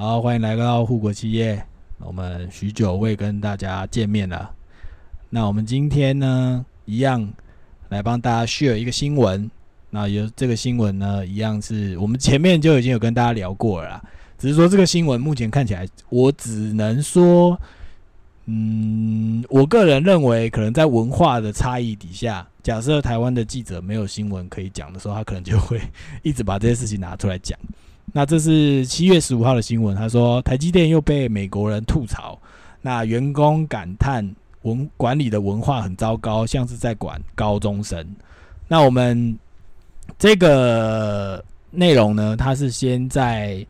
好，欢迎来到护国企业。我们许久未跟大家见面了。那我们今天呢，一样来帮大家 share 一个新闻。那有这个新闻呢，一样是我们前面就已经有跟大家聊过了。只是说这个新闻目前看起来，我只能说，嗯，我个人认为，可能在文化的差异底下，假设台湾的记者没有新闻可以讲的时候，他可能就会一直把这些事情拿出来讲。那这是七月十五号的新闻，他说台积电又被美国人吐槽，那员工感叹文管理的文化很糟糕，像是在管高中生。那我们这个内容呢，它是先在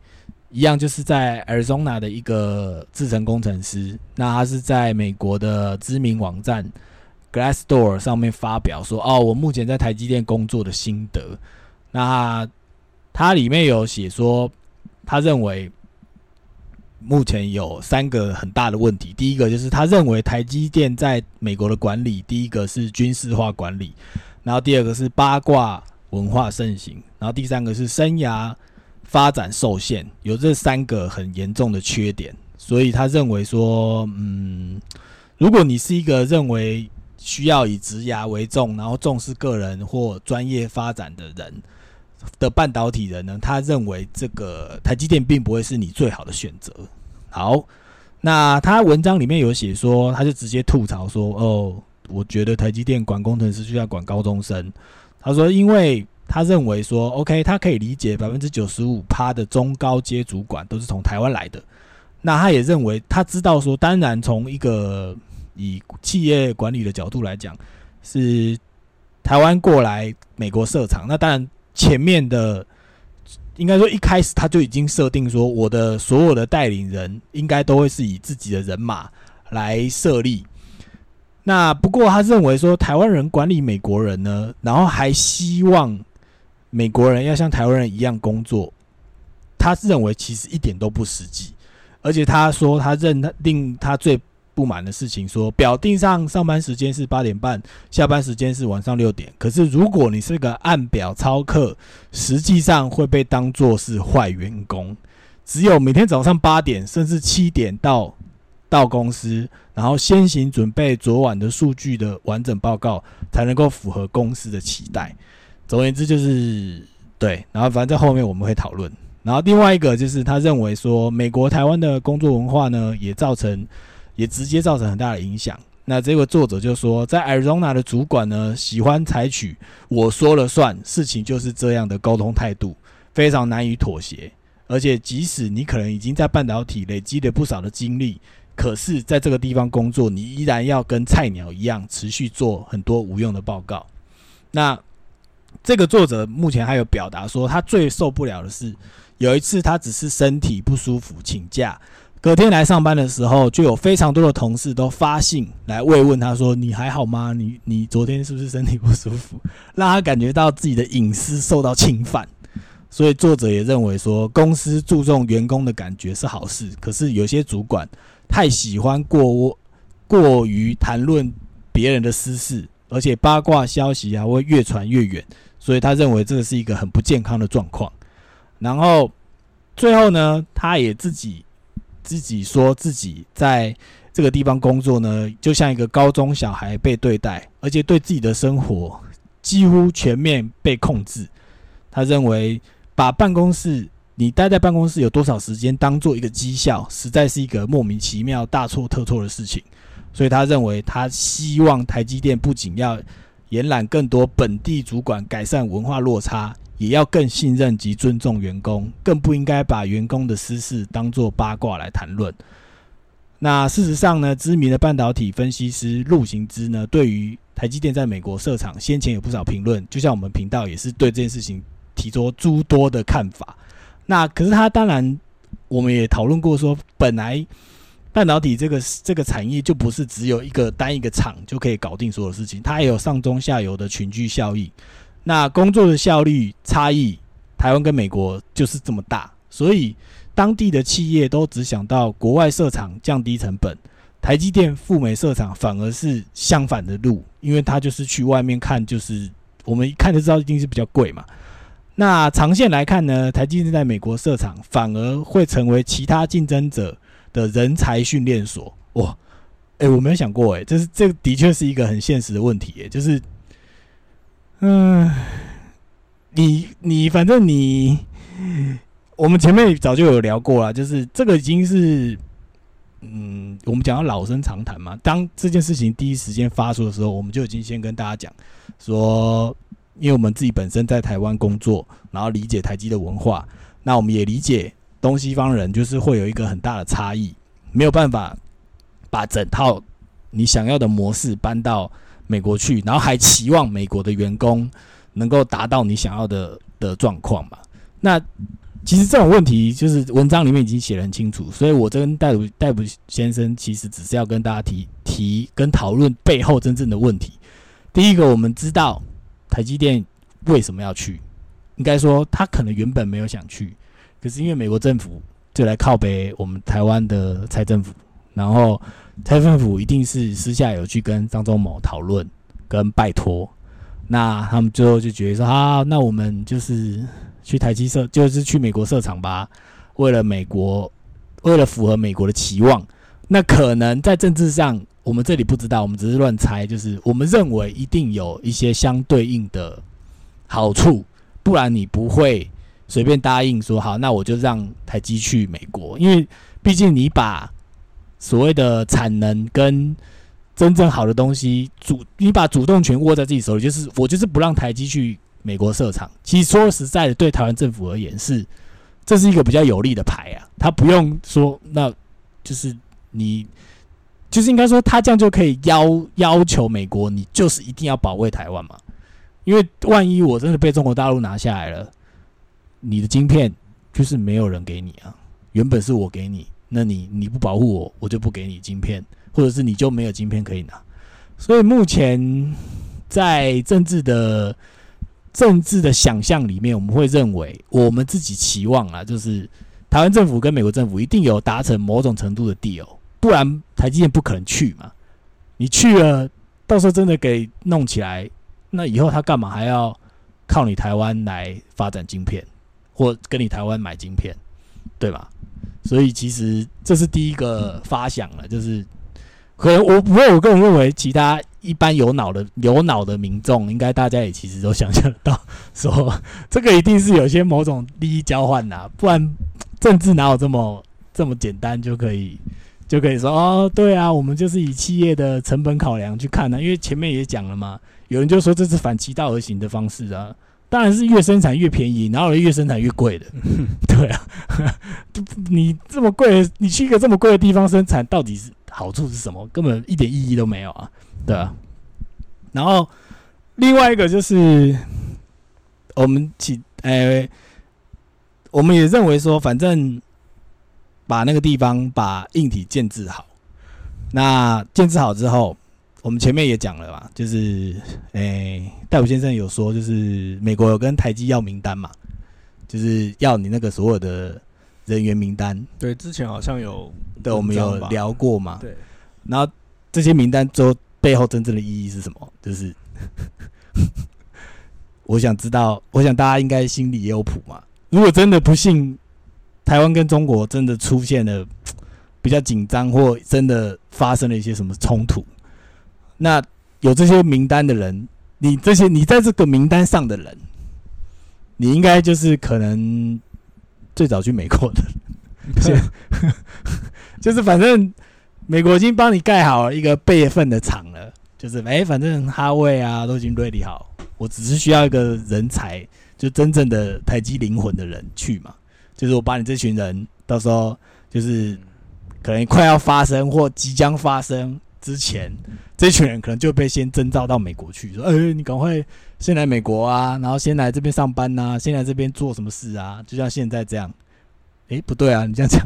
一样，就是在 Arizona 的一个制程工程师，那他是在美国的知名网站 Glassdoor 上面发表说，哦，我目前在台积电工作的心得。那它里面有写说，他认为目前有三个很大的问题。第一个就是他认为台积电在美国的管理，第一个是军事化管理，然后第二个是八卦文化盛行，然后第三个是生涯发展受限，有这三个很严重的缺点。所以他认为说，嗯，如果你是一个认为需要以职涯为重，然后重视个人或专业发展的人。的半导体人呢，他认为这个台积电并不会是你最好的选择。好，那他文章里面有写说，他就直接吐槽说：“哦，我觉得台积电管工程师就要管高中生。”他说：“因为他认为说，OK，他可以理解百分之九十五趴的中高阶主管都是从台湾来的。那他也认为他知道说，当然从一个以企业管理的角度来讲，是台湾过来美国设厂，那当然。”前面的应该说一开始他就已经设定说，我的所有的带领人应该都会是以自己的人马来设立。那不过他认为说，台湾人管理美国人呢，然后还希望美国人要像台湾人一样工作，他认为其实一点都不实际。而且他说，他认定他最。不满的事情说，表定上上班时间是八点半，下班时间是晚上六点。可是如果你是个按表操课，实际上会被当作是坏员工。只有每天早上八点甚至七点到到公司，然后先行准备昨晚的数据的完整报告，才能够符合公司的期待。总而言之就是对，然后反正在后面我们会讨论。然后另外一个就是他认为说，美国台湾的工作文化呢，也造成。也直接造成很大的影响。那这个作者就说，在 Arizona 的主管呢，喜欢采取我说了算，事情就是这样的沟通态度，非常难以妥协。而且，即使你可能已经在半导体累积了不少的经历，可是在这个地方工作，你依然要跟菜鸟一样，持续做很多无用的报告。那这个作者目前还有表达说，他最受不了的是，有一次他只是身体不舒服请假。隔天来上班的时候，就有非常多的同事都发信来慰问他，说：“你还好吗？你你昨天是不是身体不舒服？” 让他感觉到自己的隐私受到侵犯。所以作者也认为说，公司注重员工的感觉是好事，可是有些主管太喜欢过过于谈论别人的私事，而且八卦消息还会越传越远，所以他认为这个是一个很不健康的状况。然后最后呢，他也自己。自己说自己在这个地方工作呢，就像一个高中小孩被对待，而且对自己的生活几乎全面被控制。他认为把办公室你待在办公室有多少时间当做一个绩效，实在是一个莫名其妙、大错特错的事情。所以他认为，他希望台积电不仅要延揽更多本地主管，改善文化落差。也要更信任及尊重员工，更不应该把员工的私事当作八卦来谈论。那事实上呢，知名的半导体分析师陆行之呢，对于台积电在美国设厂，先前有不少评论，就像我们频道也是对这件事情提出诸多的看法。那可是他当然，我们也讨论过说，本来半导体这个这个产业就不是只有一个单一个厂就可以搞定所有事情，它也有上中下游的群聚效应。那工作的效率差异，台湾跟美国就是这么大，所以当地的企业都只想到国外设厂降低成本，台积电赴美设厂反而是相反的路，因为它就是去外面看，就是我们一看就知道一定是比较贵嘛。那长线来看呢，台积电在美国设厂，反而会成为其他竞争者的人才训练所。哇，哎，我没有想过，哎，这是这的确是一个很现实的问题，哎，就是，嗯，你你反正你，我们前面早就有聊过了，就是这个已经是，嗯，我们讲到老生常谈嘛。当这件事情第一时间发出的时候，我们就已经先跟大家讲说。因为我们自己本身在台湾工作，然后理解台积的文化，那我们也理解东西方人就是会有一个很大的差异，没有办法把整套你想要的模式搬到美国去，然后还期望美国的员工能够达到你想要的的状况嘛？那其实这种问题就是文章里面已经写得很清楚，所以我跟戴普戴普先生其实只是要跟大家提提跟讨论背后真正的问题。第一个，我们知道。台积电为什么要去？应该说，他可能原本没有想去，可是因为美国政府就来靠北我们台湾的蔡政府，然后蔡政府一定是私下有去跟张忠谋讨论跟拜托，那他们最后就觉得说，好，那我们就是去台积设，就是去美国设厂吧，为了美国，为了符合美国的期望，那可能在政治上。我们这里不知道，我们只是乱猜，就是我们认为一定有一些相对应的好处，不然你不会随便答应说好，那我就让台积去美国，因为毕竟你把所谓的产能跟真正好的东西主，你把主动权握在自己手里，就是我就是不让台积去美国设厂。其实说实在的，对台湾政府而言是这是一个比较有利的牌啊，他不用说，那就是你。就是应该说，他这样就可以要要求美国，你就是一定要保卫台湾嘛？因为万一我真的被中国大陆拿下来了，你的晶片就是没有人给你啊。原本是我给你，那你你不保护我，我就不给你晶片，或者是你就没有晶片可以拿。所以目前在政治的政治的想象里面，我们会认为，我们自己期望啊，就是台湾政府跟美国政府一定有达成某种程度的 deal。不然台积电不可能去嘛？你去了，到时候真的给弄起来，那以后他干嘛还要靠你台湾来发展晶片，或跟你台湾买晶片，对吧？所以其实这是第一个发想了，就是可能我不过我个人认为，其他一般有脑的有脑的民众，应该大家也其实都想象得到，说这个一定是有些某种利益交换呐，不然政治哪有这么这么简单就可以？就可以说哦，对啊，我们就是以企业的成本考量去看呢，因为前面也讲了嘛，有人就说这是反其道而行的方式啊，当然是越生产越便宜，然后越生产越贵的？对啊，你这么贵，你去一个这么贵的地方生产，到底是好处是什么？根本一点意义都没有啊，对啊。然后另外一个就是我们起，哎，我们也认为说，反正。把那个地方把硬体建制好，那建制好之后，我们前面也讲了嘛，就是诶，戴普先生有说，就是美国有跟台积要名单嘛，就是要你那个所有的人员名单。对，之前好像有，对，我们有聊过嘛。对，然后这些名单之后背后真正的意义是什么？就是我想知道，我想大家应该心里也有谱嘛。如果真的不幸。台湾跟中国真的出现了比较紧张，或真的发生了一些什么冲突？那有这些名单的人，你这些你在这个名单上的人，你应该就是可能最早去美国的，就是反正美国已经帮你盖好一个备份的厂了，就是哎，反正哈位啊都已经 ready 好，我只是需要一个人才，就真正的台积灵魂的人去嘛。就是我把你这群人，到时候就是可能快要发生或即将发生之前，这群人可能就被先征召到美国去，说：“哎，你赶快先来美国啊，然后先来这边上班呐，先来这边做什么事啊？就像现在这样。”哎，不对啊，你这样讲。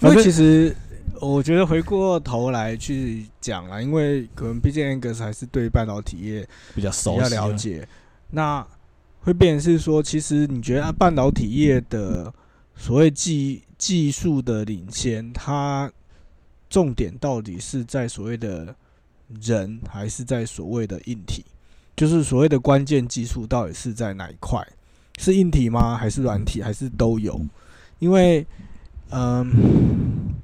因为其实我觉得回过头来去讲了，因为可能毕竟 Angus 还是对半导体业比较熟、比较了解，那会变成是说，其实你觉得半导体业的。所谓技技术的领先，它重点到底是在所谓的人，还是在所谓的硬体？就是所谓的关键技术到底是在哪一块？是硬体吗？还是软体？还是都有？因为，嗯，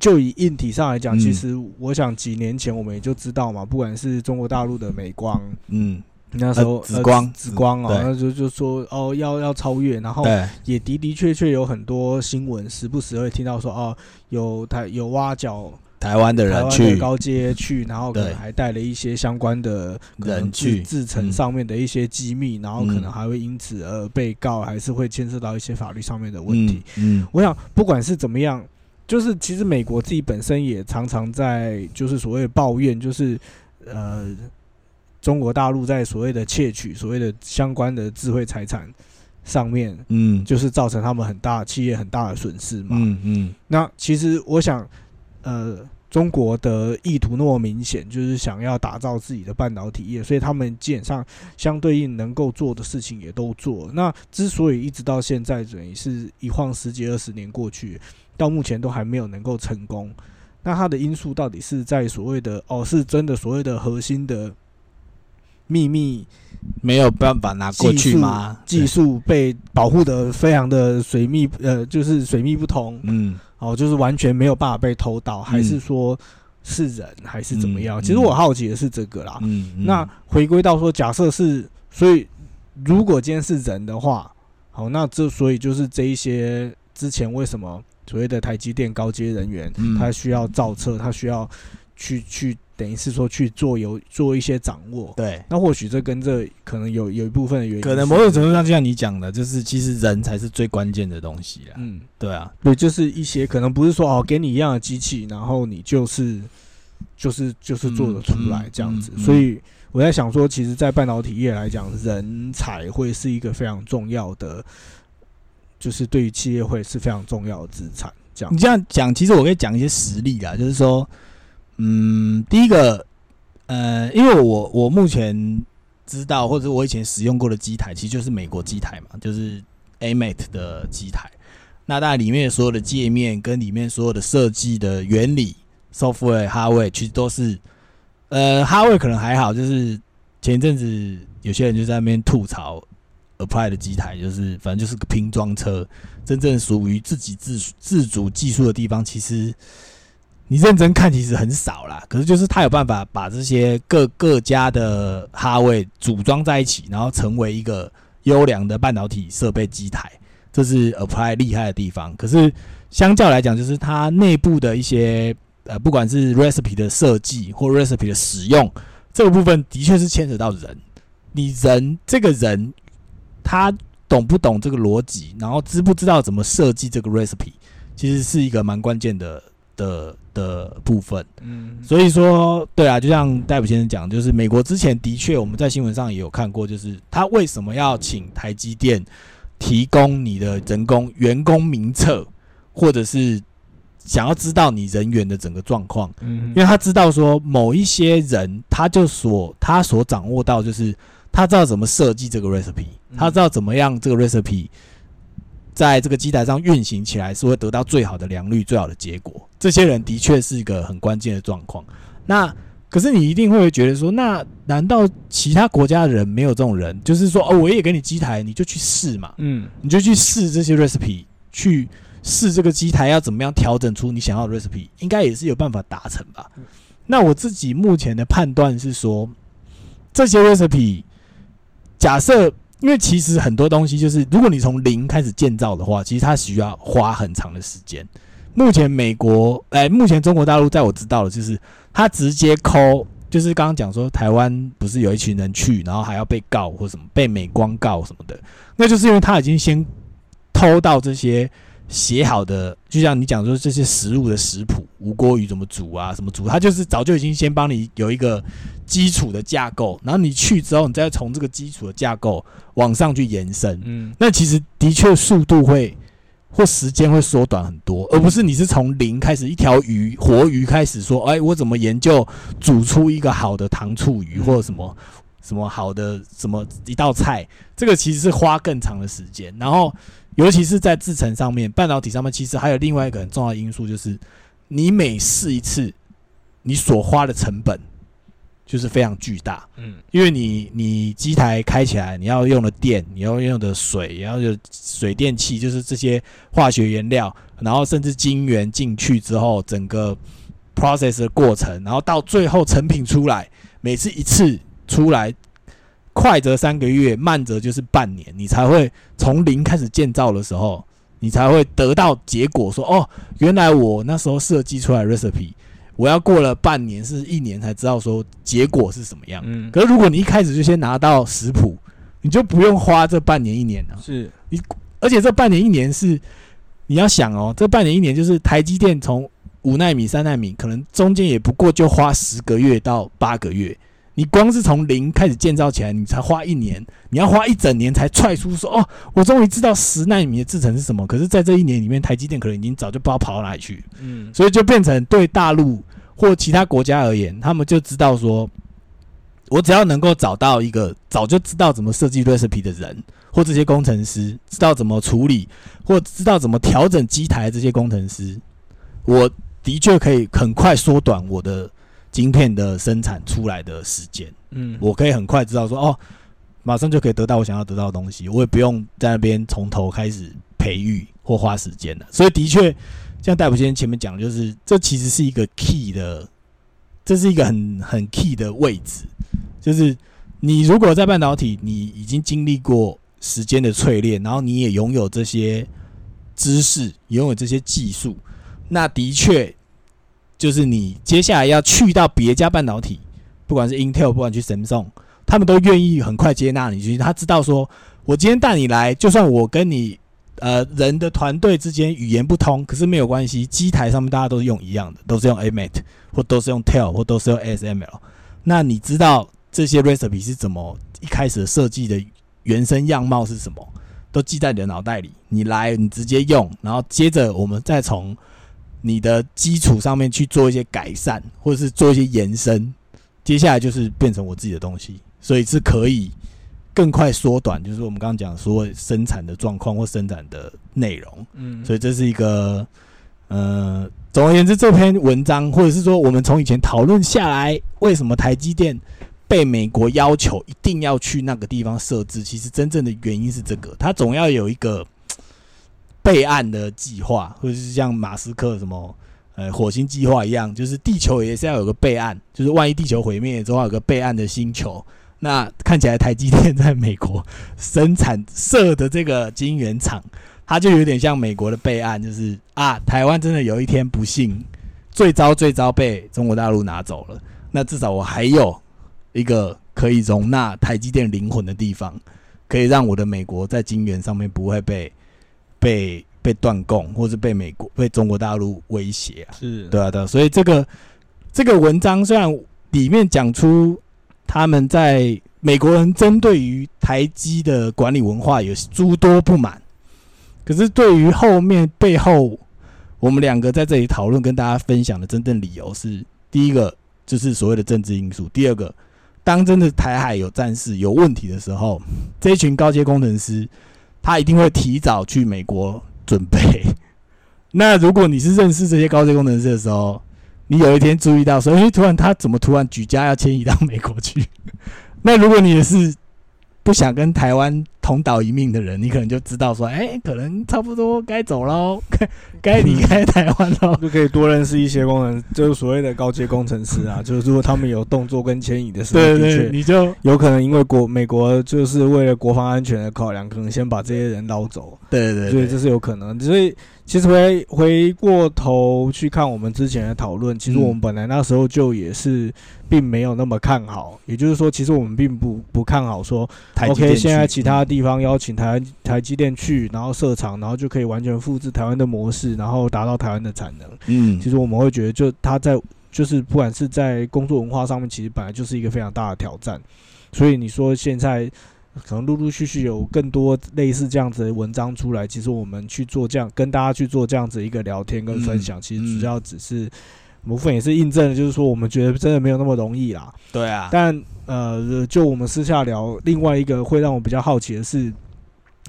就以硬体上来讲，嗯其实我想几年前我们也就知道嘛，不管是中国大陆的美光，嗯，那时候呃紫光紫紫光啊，对。那就就说哦要要超越，然后，也的的确确有很多新闻，时不时会听到说哦有台有挖角台湾的人去的，高阶去，然后可能还带了一些相关的可能制人去制程嗯。上面的一些机密，然后可能嗯还会因此而被告，还是会牵涉到一些法律上面的问题。嗯，嗯，我想不管是怎么样，就是其实美国自己本身也常常在就是所谓的抱怨，就是呃中国大陆在所谓的窃取所谓的相关的智慧财产上面，嗯，就是造成他们很大企业很大的损失嘛。嗯嗯那其实我想，呃，中国的意图那么明显，就是想要打造自己的半导体业，所以他们基本上相对应能够做的事情也都做。那之所以一直到现在，等于是一晃十几二十年过去，到目前都还没有能够成功。那它的因素到底是在所谓的哦，是真的所谓的核心的秘密没有办法拿过去吗？技术被保护的非常的水密，呃，就是水密不通，嗯哦，就是完全没有办法被偷到，还是说是人，还是怎么样？嗯其实我好奇的是这个啦。嗯，嗯那回归到说，假设是，所以如果今天是人的话，好，那这所以就是这一些之前为什么所谓的台积电高阶人员，嗯他需要造车，他需要去去等于是说去做有做一些掌握。对，那或许这跟这可能有有一部分的原因，可能某种程度上，就像你讲的，就是其实人才是最关键的东西啦。嗯，对啊，对，就是一些可能不是说哦，给你一样的机器，然后你就是就是就是做得出来嗯这样子。嗯嗯所以我在想说，其实，在半导体业来讲，人才会是一个非常重要的，就是对于企业会是非常重要的资产。这样你，这样讲，其实我可以讲一些实例啦，就是说，嗯，第一个，呃，因为我我目前知道或者我以前使用过的机台，其实就是美国机台嘛，就是 AMAT 的机台。那当然里面所有的界面跟里面所有的设计的原理，software、hardware 其实都是，呃，hardware 可能还好，就是前一阵子有些人就在那边吐槽 Apply 的机台，就是反正就是个拼装车，真正属于自己自自主技术的地方，其实你认真看其实很少啦。可是就是他有办法把这些各各家的哈位组装在一起，然后成为一个优良的半导体设备机台，这是 Apply 厉害的地方。可是相较来讲，就是它内部的一些呃，不管是 recipe 的设计或 recipe 的使用，这个部分的确是牵扯到人。你人这个人，他懂不懂这个逻辑，然后知不知道怎么设计这个 recipe，其实是一个蛮关键的的的部分。嗯，所以说，对啊，就像戴普先生讲，就是美国之前的确我们在新闻上也有看过，就是他为什么要请台积电提供你的人工员工名册，或者是想要知道你人员的整个状况。嗯，因为他知道说某一些人，他就所他所掌握到就是他知道怎么设计这个 recipe，嗯他知道怎么样这个 recipe 在这个机台上运行起来是会得到最好的良率、最好的结果。这些人的确是一个很关键的状况。那可是你一定会觉得说，那难道其他国家的人没有这种人？就是说，哦，我也给你机台，你就去试嘛。嗯你就去试这些 recipe，去试这个机台要怎么样调整出你想要的 recipe，应该也是有办法达成吧。那我自己目前的判断是说，这些 recipe，假设因为其实很多东西就是，如果你从零开始建造的话，其实它需要花很长的时间。目前美国，哎、目前中国大陆在我知道的就是，它直接抠，就是刚刚讲说台湾不是有一群人去，然后还要被告或什么，被美光告什么的，那就是因为他已经先偷到这些写好的，就像你讲说这些食物的食谱，无锅鱼怎么煮啊，什么煮，它就是早就已经先帮你有一个基础的架构，然后你去之后，你再从这个基础的架构往上去延伸，嗯。那其实的确速度会或时间会缩短很多，而不是你是从零开始一条鱼活鱼开始说，哎，我怎么研究煮出一个好的糖醋鱼嗯。或者什么什么好的什么一道菜，这个其实是花更长的时间。然后尤其是在制程上面，半导体上面，其实还有另外一个很重要的因素，就是你每试一次，你所花的成本就是非常巨大，嗯因为你你机台开起来，你要用的电，你要用的水，然后有水电气，就是这些化学原料，然后甚至晶圆进去之后，整个 process 的过程，然后到最后成品出来，每次一次出来，快则三个月，慢则就是半年，你才会从零开始建造的时候，你才会得到结果说，哦，原来我那时候设计出来 recipe，我要过了半年是一年才知道说结果是什么样。嗯，可是如果你一开始就先拿到食谱，你就不用花这半年一年了。是你而且这半年一年是你要想哦，这半年一年就是台积电从五纳米、三纳米，可能中间也不过就花十个月到八个月。你光是从零开始建造起来，你才花一年，你要花一整年才踹出说哦，我终于知道十纳米的制程是什么。可是，在这一年里面，台积电可能已经早就不知道跑到哪里去。嗯所以就变成对大陆或其他国家而言，他们就知道说，我只要能够找到一个早就知道怎么设计 recipe 的人，或这些工程师知道怎么处理，或知道怎么调整机台这些工程师，我的确可以很快缩短我的晶片的生产出来的时间。嗯，我可以很快知道说，哦，马上就可以得到我想要得到的东西，我也不用在那边从头开始培育或花时间了。所以的确，像戴普先生前面讲，就是这其实是一个 key 的，这是一个很很 key 的位置，就是你如果在半导体，你已经经历过时间的淬炼，然后你也拥有这些知识，拥有这些技术，那的确就是你接下来要去到别家半导体。不管是 Intel，不管去 Samsung，他们都愿意很快接纳你进去。他知道说，我今天带你来，就算我跟你呃人的团队之间语言不通，可是没有关系，机台上面大家都是用一样的，都是用 AMAT 或都是用 TEL 或都是用 SML。那你知道这些 recipe 是怎么一开始设计的原生样貌是什么，都记在你的脑袋里。你来，你直接用，然后接着我们再从你的基础上面去做一些改善，或者是做一些延伸。接下来就是变成我自己的东西，所以是可以更快缩短，就是我们刚刚讲所谓生产的状况或生产的内容。嗯，所以这是一个呃，总而言之，这篇文章或者是说我们从以前讨论下来，为什么台积电被美国要求一定要去那个地方设置，其实真正的原因是这个，它总要有一个备案的计划，或者是像马斯克什么。呃，火星计划一样，就是地球也是要有个备案，就是万一地球毁灭，总要有个备案的星球。那看起来台积电在美国生产设的这个晶圆厂，它就有点像美国的备案，就是啊，台湾真的有一天不幸最糟最糟被中国大陆拿走了，那至少我还有一个可以容纳台积电灵魂的地方，可以让我的美国在晶圆上面不会被被。被断供，或是被美国、被中国大陆威胁啊，是对啊，对啊，所以这个这个文章虽然里面讲出他们在美国人针对于台积的管理文化有诸多不满，可是对于后面背后我们两个在这里讨论跟大家分享的真正理由是：第一个就是所谓的政治因素；第二个，当真的台海有战事有问题的时候，这一群高阶工程师他一定会提早去美国。准备。那如果你是认识这些高阶工程师的时候，你有一天注意到说，哎，突然他怎么突然举家要迁移到美国去？那如果你也是不想跟台湾同岛一命的人，你可能就知道说，哎，可能差不多该走喽，该该离开台湾喽。就可以多认识一些工程，就是所谓的高阶工程师啊。就是如果他们有动作跟迁移的时候，对对，你就有可能因为国美国就是为了国防安全的考量，可能先把这些人捞走。对对对，所以这是有可能。所以其实回回过头去看我们之前的讨论，其实嗯我们本来那时候就也是并没有那么看好。也就是说，其实我们并不不看好说，OK，现在其他地方邀请台台积电去，然后设厂，然后就可以完全复制台湾的模式，然后达到台湾的产能。嗯，其实我们会觉得，就它在就是不管是在工作文化上面，其实本来就是一个非常大的挑战。所以你说现在可能陆陆续续有更多类似这样子的文章出来，其实我们去做这样跟大家去做这样子一个聊天跟分享，嗯其实主要只是部分也是印证了，就是说我们觉得真的没有那么容易啦。对啊，但呃，就我们私下聊，另外一个会让我比较好奇的是，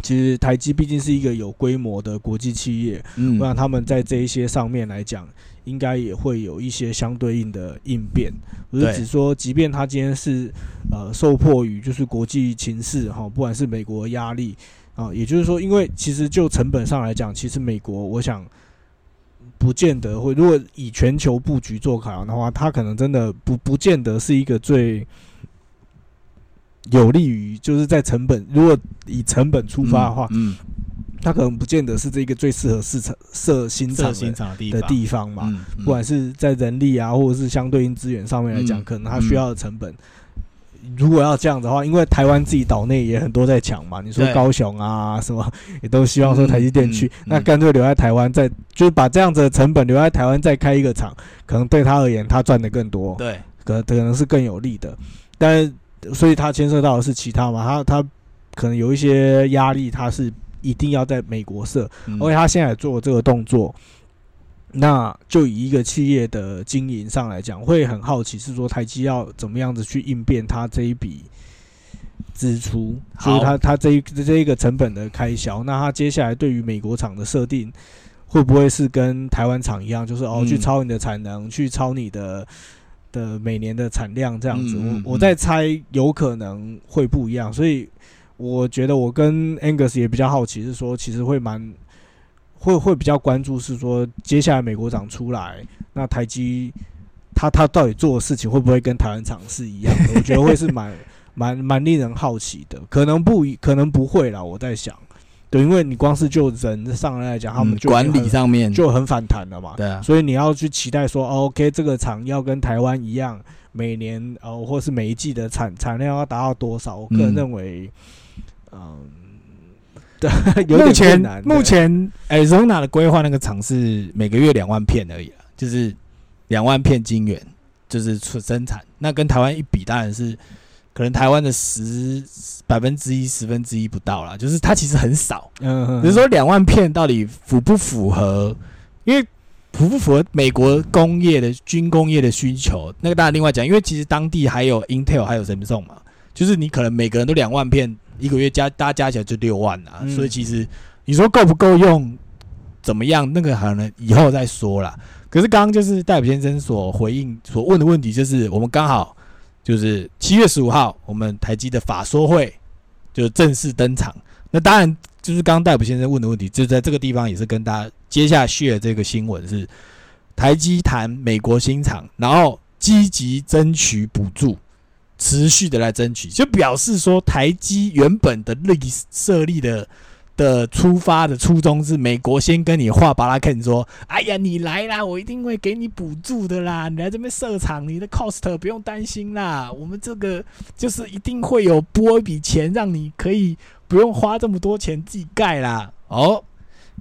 其实台积毕竟是一个有规模的国际企业，嗯不然他们在这一些上面来讲，应该也会有一些相对应的应变。我是对指说，即便他今天是呃受迫于就是国际情势哈，不管是美国压力啊，也就是说，因为其实就成本上来讲，其实美国我想不见得会，如果以全球布局做考量的话，它可能真的不不见得是一个最。有利于就是在成本，如果以成本出发的话，嗯，它可能不见得是这个最适合市场设新厂设新的地方嘛。不管是在人力啊，或者是相对应资源上面来讲，嗯可能它需要的成本，如果要这样的话，因为台湾自己岛内也很多在抢嘛，你说高雄啊什么，也都希望说台积电去，嗯嗯。那干脆留在台湾，再就是把这样子的成本留在台湾再开一个厂，可能对他而言，他赚的更多，对，可可能是更有利的。但，所以他牵涉到的是其他嘛，他他可能有一些压力，他是一定要在美国设，嗯。而且他现在也做这个动作，那就以一个企业的经营上来讲，会很好奇是说台积要怎么样子去应变它这一笔支出，就好是它它这一这一个成本的开销。那它接下来对于美国厂的设定，会不会是跟台湾厂一样，就是哦嗯去超你的产能，去超你的的每年的产量这样子？我我在猜有可能会不一样，所以我觉得我跟 Angus 也比较好奇，是说其实会蛮会会比较关注，是说接下来美国厂出来，那台积他他到底做的事情会不会跟台湾厂是一样的？我觉得会是蛮蛮蛮令人好奇的，可能不可能不会啦，我在想，对，因为你光是就人上来来讲，他们嗯就管理上面就很反弹了嘛，对啊，所以你要去期待说、哦、，OK，这个厂要跟台湾一样，每年呃或是每一季的产产量要达到多少？我个人嗯认为，嗯，对，有目前。目前 Arizona 的规划那个厂是每个月两万片而已啦，就是两万片晶圆，就是出生产。那跟台湾一比，当然是可能台湾的十百分之一、十分之一不到啦，就是它其实很少。嗯，嗯只是说两万片到底符不符合？因为符不符合美国工业的军工业的需求？那个当然另外讲，因为其实当地还有 Intel 还有 Samsung 嘛，就是你可能每个人都两万片，一个月加大家加起来就六万啊，嗯所以其实你说够不够用，怎么样？那个可能以后再说啦。可是刚刚就是戴普先生所回应所问的问题，就是我们刚好就是七月十五号，我们台积的法说会就正式登场。那当然就是刚刚戴普先生问的问题，就在这个地方也是跟大家接下来 share 这个新闻是台积谈美国新厂，然后积极争取补助，持续的来争取，就表示说台积原本的立设立的。的出发的初衷是美国先跟你画巴拉肯说，哎呀，你来啦，我一定会给你补助的啦，你来这边设厂，你的 cost 不用担心啦，我们这个就是一定会有拨一笔钱，让你可以不用花这么多钱自己盖啦。哦，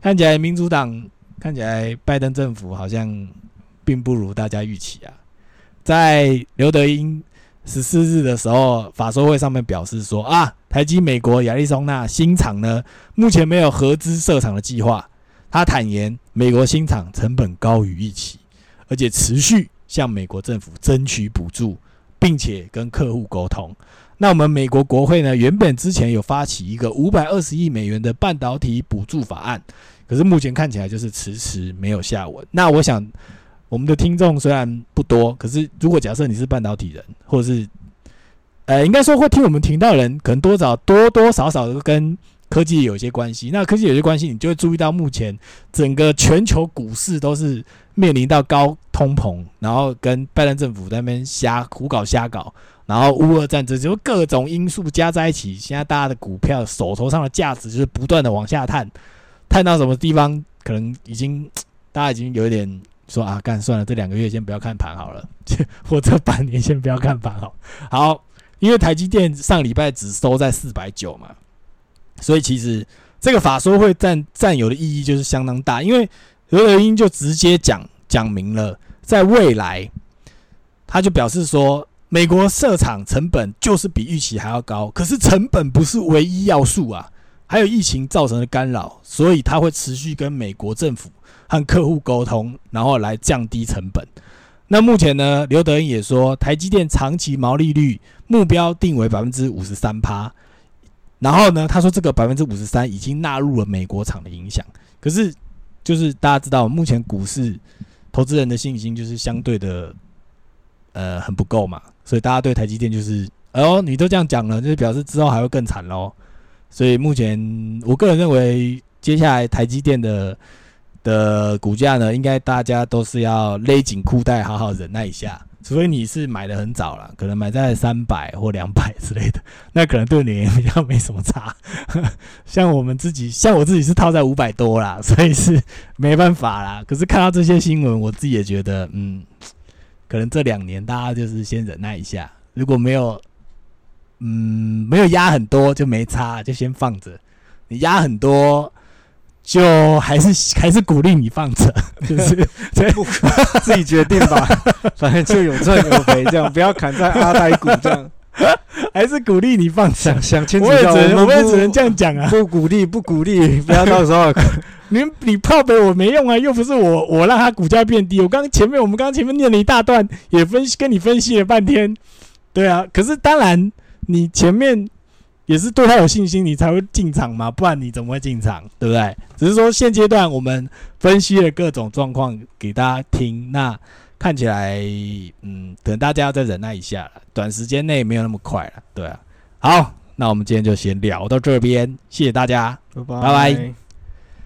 看起来民主党看起来拜登政府好像并不如大家预期啊。在刘德英十四日的时候，法说会上面表示说啊，台积美国亚利桑那新厂呢，目前没有合资设厂的计划。他坦言，美国新厂成本高于预期，而且持续向美国政府争取补助，并且跟客户沟通。那我们美国国会呢，原本之前有发起一个五百二十亿美元的半导体补助法案，可是目前看起来就是迟迟没有下文。那我想，我们的听众虽然不多，可是如果假设你是半导体人，或者是呃，应该说会听我们频道的人，可能多少多多少少都跟科技有一些关系。那科技有些关系，你就会注意到目前整个全球股市都是面临到高通膨，然后跟拜登政府在那边瞎胡搞瞎搞，然后乌俄战争，就各种因素加在一起，现在大家的股票手头上的价值就是不断的往下探，探到什么地方，可能已经 大家已经有一点说啊，干算了，这两个月先不要看盘好了，或这半年先不要看盘好。好，因为台积电上礼拜只收在四百九嘛，所以其实这个法说会占占有的意义就是相当大，因为刘德英就直接讲讲明了，在未来，他就表示说，美国设厂成本就是比预期还要高，可是成本不是唯一要素啊，还有疫情造成的干扰，所以他会持续跟美国政府和客户沟通，然后来降低成本。那目前呢，刘德英也说，台积电长期毛利率目标定为百分之五十三趴。然后呢，他说这个百分之五十三已经纳入了美国厂的影响，可是就是大家知道，目前股市投资人的信心就是相对的呃很不够嘛，所以大家对台积电就是，哦，你都这样讲了，就是表示之后还会更惨喽。所以目前我个人认为，接下来台积电的的股价呢，应该大家都是要勒紧裤带，好好忍耐一下。除非你是买的很早了，可能买在三百或两百之类的，那可能对你比较没什么差。像我们自己，像我自己是套在五百多啦，所以是没办法啦。可是看到这些新闻，我自己也觉得，嗯，可能这两年大家就是先忍耐一下，如果没有，嗯，没有压很多就没差，就先放着。你压很多，就还是还是鼓励你放着，就是自己决定吧，反正就有赚有赔，这样不要砍在阿呆股这样。还是鼓励你放着。想想清楚我也只能，我也只能这样讲啊。不鼓励，不鼓励，不要到时候你你炮北我没用啊，又不是我我让它股价变低。我刚前面我们刚刚前面念了一大段，也分析跟你分析了半天，对啊。可是当然你前面也是对他有信心，你才会进场嘛，不然你怎么会进场，对不对？只是说现阶段我们分析了各种状况给大家听，那看起来嗯，可能大家要再忍耐一下了，短时间内没有那么快了，对啊。好，那我们今天就先聊到这边，谢谢大家。拜拜拜